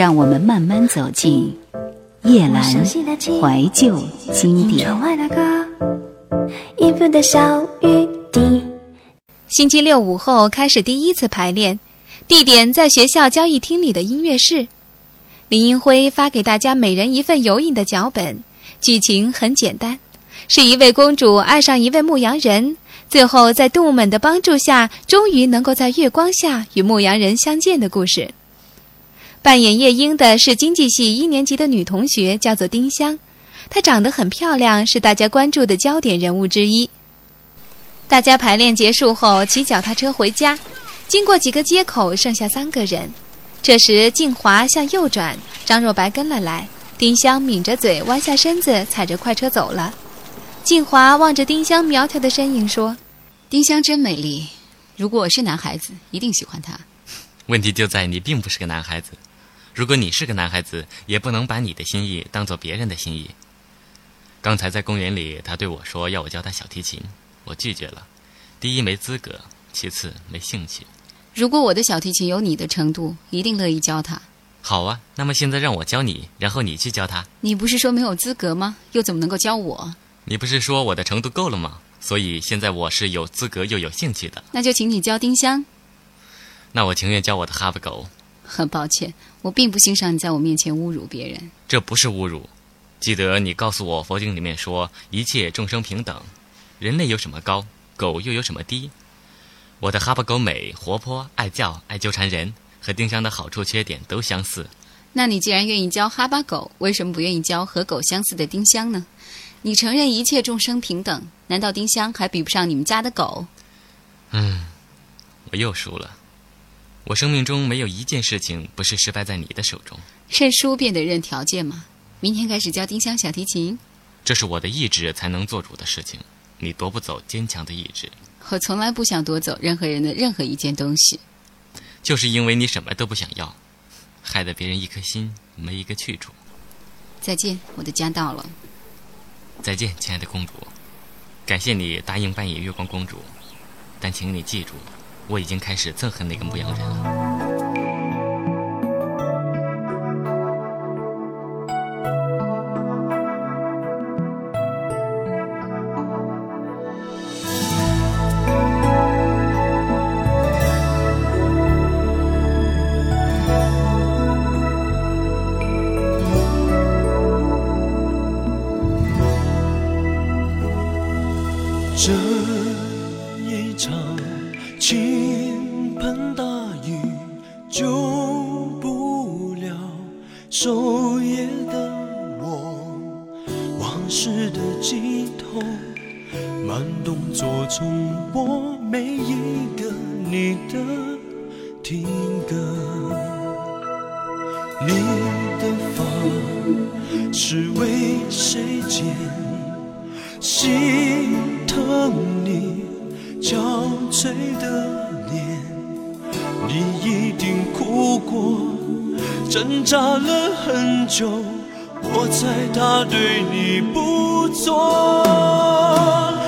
让我们慢慢走进夜阑怀旧经典。星期六午后开始第一次排练，地点在学校交易厅里的音乐室。林英辉发给大家每人一份有影的脚本，剧情很简单，是一位公主爱上一位牧羊人。最后，在动物们的帮助下，终于能够在月光下与牧羊人相见的故事。扮演夜莺的是经济系一年级的女同学，叫做丁香。她长得很漂亮，是大家关注的焦点人物之一。大家排练结束后，骑脚踏车回家，经过几个街口，剩下三个人。这时，静华向右转，张若白跟了来。丁香抿着嘴，弯下身子，踩着快车走了。静华望着丁香苗条的身影说：“丁香真美丽，如果我是男孩子，一定喜欢她。问题就在你并不是个男孩子。如果你是个男孩子，也不能把你的心意当做别人的心意。刚才在公园里，他对我说要我教他小提琴，我拒绝了。第一没资格，其次没兴趣。如果我的小提琴有你的程度，一定乐意教他。好啊，那么现在让我教你，然后你去教他。你不是说没有资格吗？又怎么能够教我？”你不是说我的程度够了吗？所以现在我是有资格又有兴趣的。那就请你教丁香。那我情愿教我的哈巴狗。很抱歉，我并不欣赏你在我面前侮辱别人。这不是侮辱。记得你告诉我，佛经里面说一切众生平等，人类有什么高，狗又有什么低？我的哈巴狗美、活泼、爱叫、爱纠缠人，和丁香的好处缺点都相似。那你既然愿意教哈巴狗，为什么不愿意教和狗相似的丁香呢？你承认一切众生平等，难道丁香还比不上你们家的狗？嗯，我又输了。我生命中没有一件事情不是失败在你的手中。认输便得认条件吗。明天开始教丁香小提琴。这是我的意志才能做主的事情，你夺不走坚强的意志。我从来不想夺走任何人的任何一件东西。就是因为你什么都不想要，害得别人一颗心没一个去处。再见，我的家到了。再见，亲爱的公主。感谢你答应扮演月光公主，但请你记住，我已经开始憎恨那个牧羊人了。时的尽头慢动作重播每一个你的听歌。你的发是为谁剪心疼你憔悴的脸。你一定哭过挣扎了很久。我猜他对你不错。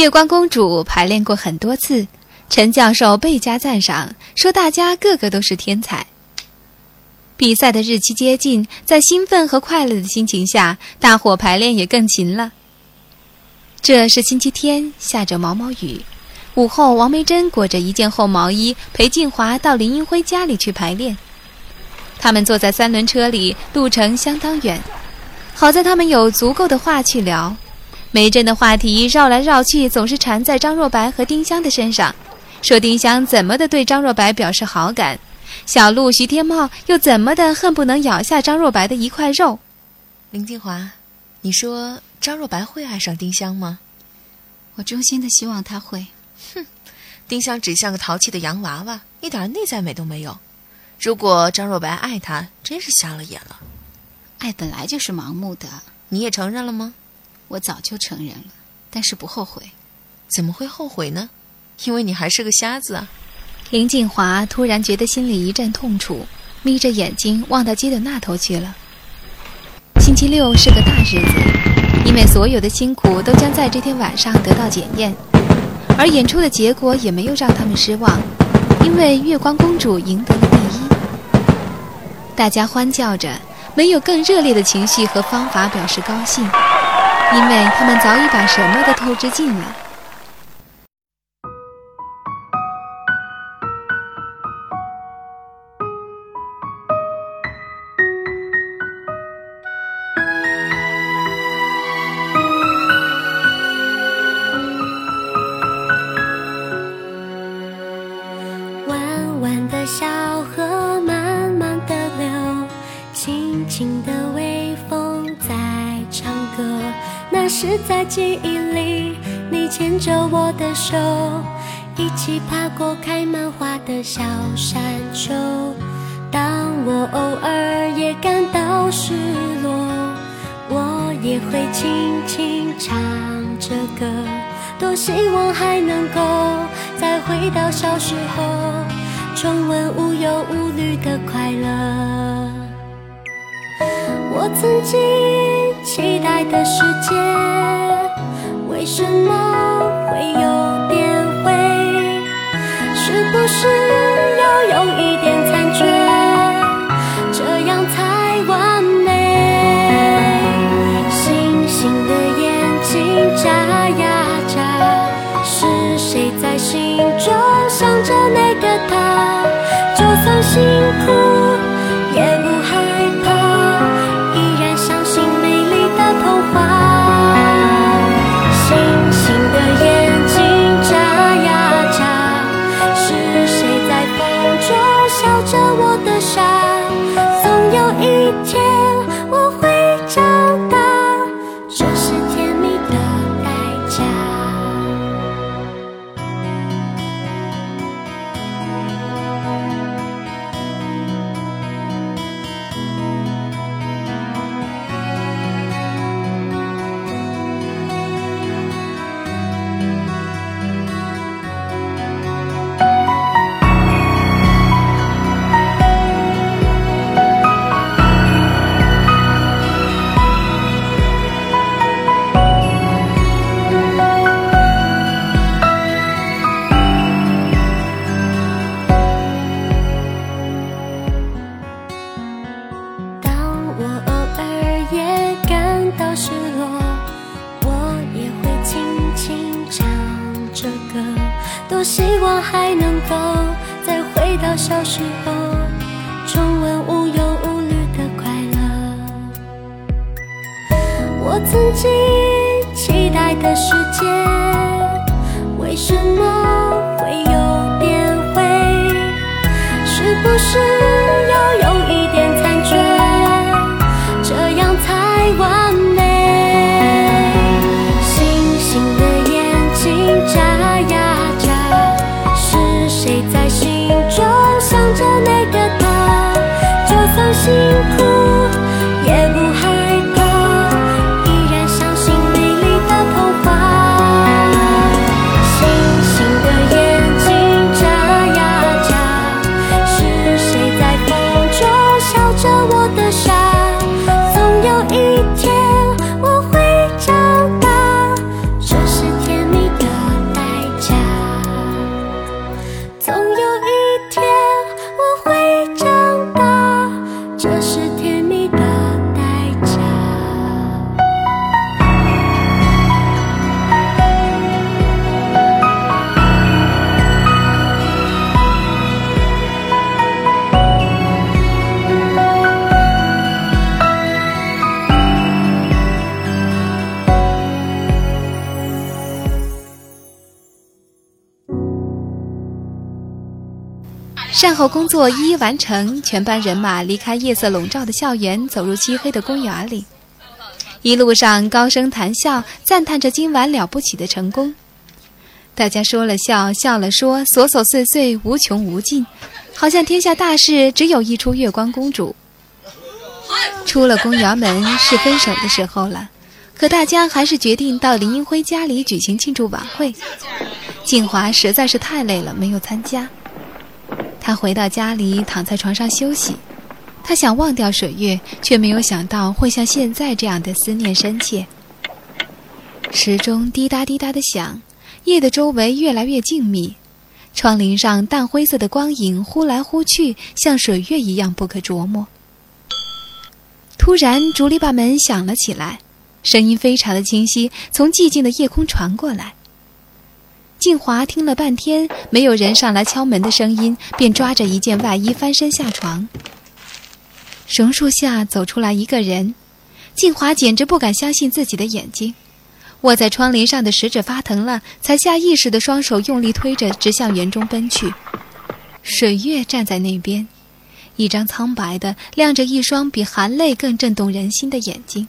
月光公主排练过很多次，陈教授倍加赞赏，说大家个个都是天才。比赛的日期接近，在兴奋和快乐的心情下，大伙排练也更勤了。这是星期天，下着毛毛雨。午后，王梅珍裹着一件厚毛衣，陪静华到林英辉家里去排练。他们坐在三轮车里，路程相当远，好在他们有足够的话去聊。梅珍的话题绕来绕去，总是缠在张若白和丁香的身上，说丁香怎么的对张若白表示好感，小鹿徐天茂又怎么的恨不能咬下张若白的一块肉。林静华，你说张若白会爱上丁香吗？我衷心的希望他会。哼丁香只像个淘气的洋娃娃，一点内在美都没有。如果张若白爱她，真是瞎了眼了。爱本来就是盲目的，你也承认了吗？我早就承认了，但是不后悔。怎么会后悔呢？因为你还是个瞎子啊！林静华突然觉得心里一阵痛楚，眯着眼睛望到街的那头去了。星期六是个大日子，因为所有的辛苦都将在这天晚上得到检验，而演出的结果也没有让他们失望，因为月光公主赢得了第一。大家欢叫着，没有更热烈的情绪和方法表示高兴。因为他们早已把什么都透支尽了。起爬过开满花的小山丘。当我偶尔也感到失落，我也会轻轻唱着歌。多希望还能够再回到小时候，重温无忧无虑的快乐。我曾经期待的世界，为什么会有？不是要有一点残缺，这样才完美？星星的眼睛眨呀眨，是谁在心中想着那个他？就算辛苦，善后工作一一完成，全班人马离开夜色笼罩的校园，走入漆黑的公园里。一路上高声谈笑，赞叹着今晚了不起的成功。大家说了笑，笑了说，琐琐碎碎，无穷无尽，好像天下大事只有一出月光公主。出了公园门是分手的时候了，可大家还是决定到林英辉家里举行庆祝晚会。静华实在是太累了，没有参加。他回到家里，躺在床上休息。他想忘掉水月，却没有想到会像现在这样的思念深切。时钟滴答滴答的响，夜的周围越来越静谧，窗棂上淡灰色的光影忽来忽去，像水月一样不可琢磨。突然，竹篱笆门响了起来，声音非常的清晰，从寂静的夜空传过来。静华听了半天，没有人上来敲门的声音，便抓着一件外衣翻身下床。榕树下走出来一个人，静华简直不敢相信自己的眼睛。握在窗棂上的食指发疼了，才下意识的双手用力推着，直向园中奔去。水月站在那边，一张苍白的、亮着一双比含泪更震动人心的眼睛。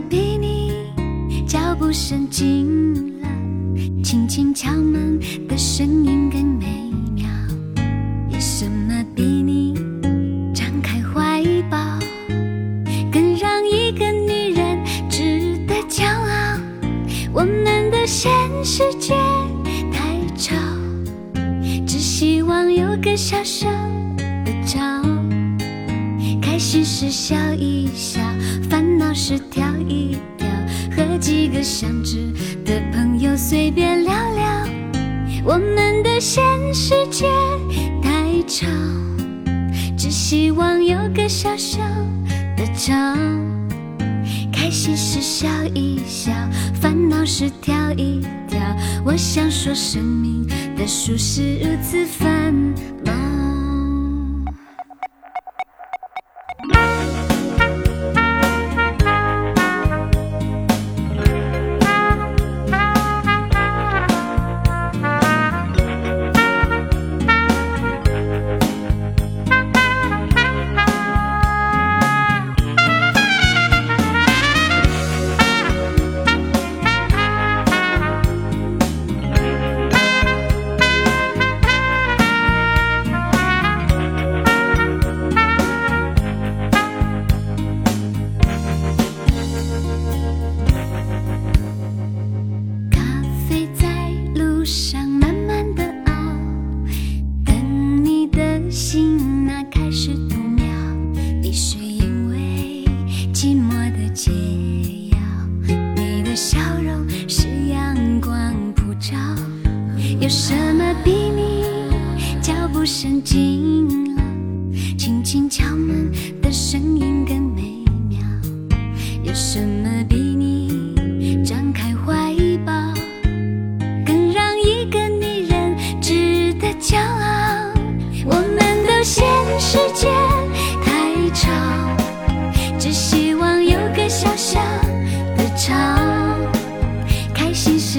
比你脚步声近了，轻轻敲门的声音更美妙？有什么比你？张开怀抱，更让一个女人值得骄傲。我们的现实界太吵，只希望有个小小的巢。开心时笑一笑，烦恼时跳开心时笑一笑，烦恼时跳一跳。我想说，生命的数是如此繁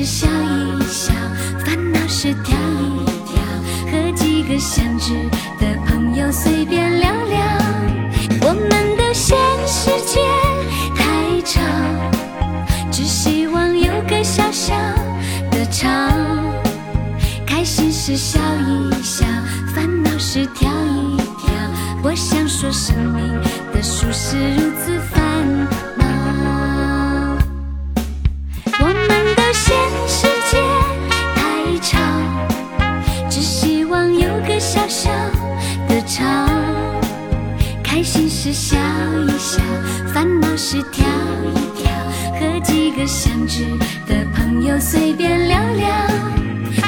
笑一笑烦恼事挑一挑和几个相知的朋友随便聊聊我们都嫌世界太吵只希望有个小小的巢开心时笑一笑烦恼时跳一跳。我想说生命的书是如此随便聊聊。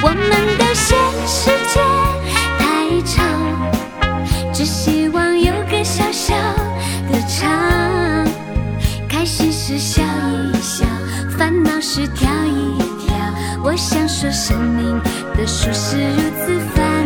我们的现实界太吵，只希望有个小小的场。开心时笑一笑，烦恼时跳一跳。我想说，生命的舒适如此烦。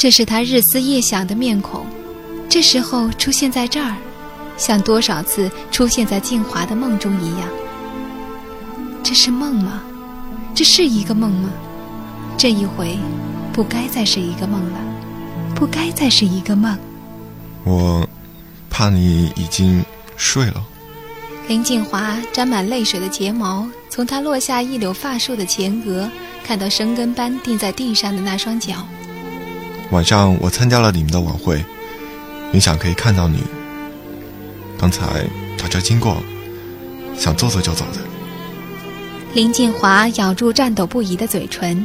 这是他日思夜想的面孔，这时候出现在这儿，像多少次出现在静华的梦中一样。这是梦吗？这是一个梦吗？这一回，不该再是一个梦了，不该再是一个梦。我，怕你已经睡了。林静华沾满泪水的睫毛，从他落下一绺发束的前额，看到生根般钉在地上的那双脚。晚上我参加了你们的晚会，原想可以看到你。刚才打车经过，想坐坐就走的。林静华咬住颤抖不已的嘴唇，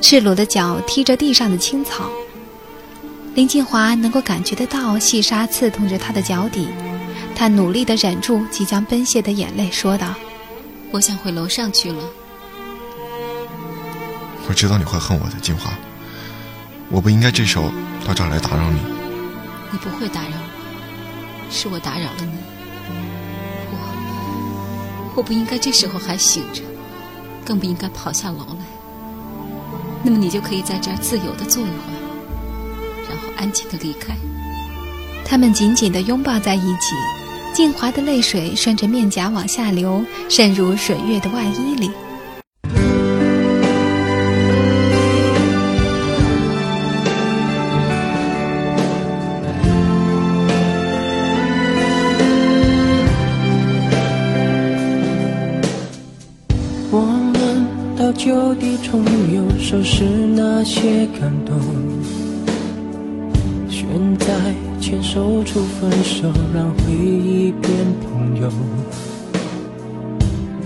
赤裸的脚踢着地上的青草。林静华能够感觉得到细沙刺痛着他的脚底，他努力的忍住即将奔泻的眼泪，说道：“我想回楼上去了。”我知道你会恨我的，静华。我不应该这时候到这儿来打扰你。你不会打扰我，是我打扰了你。我我不应该这时候还醒着，更不应该跑下楼来。那么你就可以在这儿自由的坐一会儿，然后安静的离开。他们紧紧的拥抱在一起，静华的泪水顺着面颊往下流，渗入水月的外衣里。就地重游，收拾那些感动。选在牵手处分手，让回忆变朋友。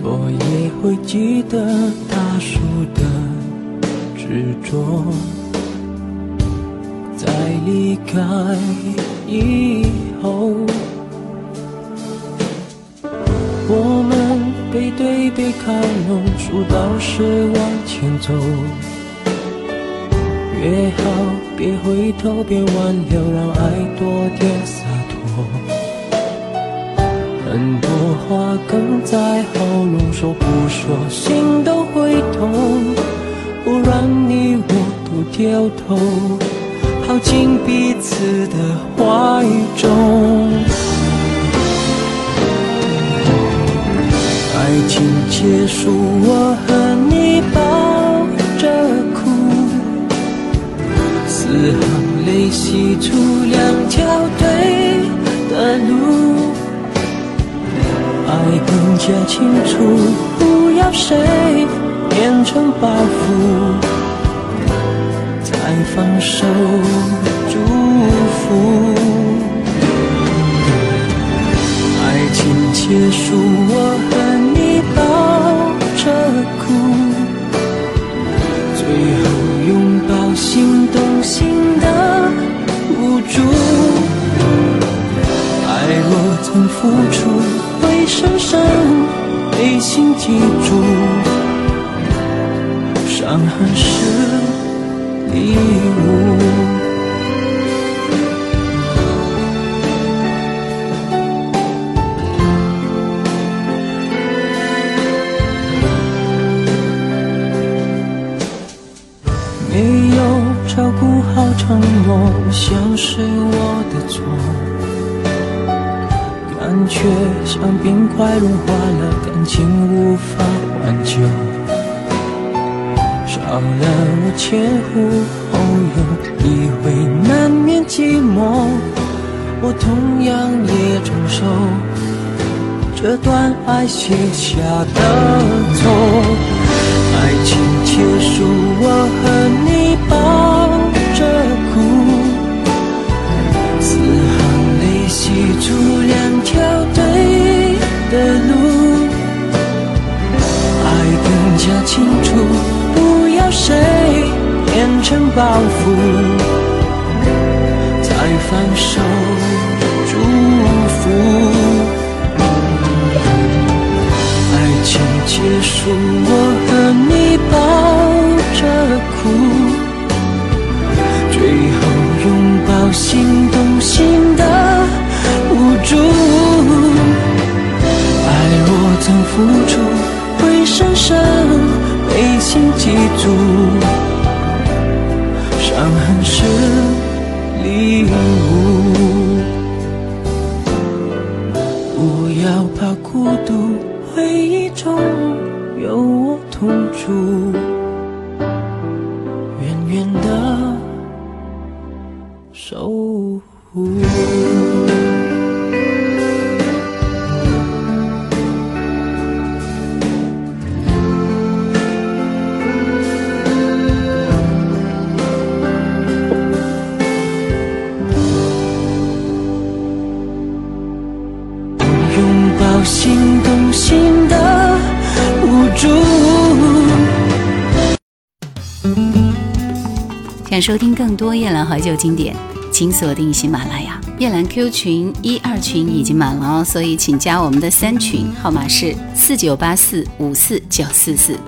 我也会记得大树的执着，在离开以后。我们背对背靠拢，数到十往前走。约好别回头，别挽留，让爱多点洒脱。很多话哽在喉咙，说不说心都会痛。不然你我都掉头，跑进彼此的怀中。爱情结束，我和你抱着哭，四行泪洗出两条对的路，爱更加清楚，不要谁变成包袱，才放手祝福。爱情结束，我和。着哭，最后拥抱心动心的无助。爱若曾付出，会深深被心记住。伤痕是礼物。没有照顾好承诺像是我的错，感觉像冰块融化了，感情无法挽救，少了我前呼后拥，以为难免寂寞，我同样也承受这段爱写下的错，爱情结束，我和你抱。着哭，四行泪洗出两条对的路，爱更加清楚，不要谁变成包袱，才放手祝福。爱情结束，我心动心的无助。爱若曾付出，会深深被心记住。伤痕是礼物，不要怕孤独，回忆中有我同住。远远的。守护。拥抱心动心的无助。想收听更多夜兰怀旧经典。请锁定喜马拉雅夜兰 Q 群一二群已经满了哦，所以请加我们的三群，号码是四九八四五四九四四。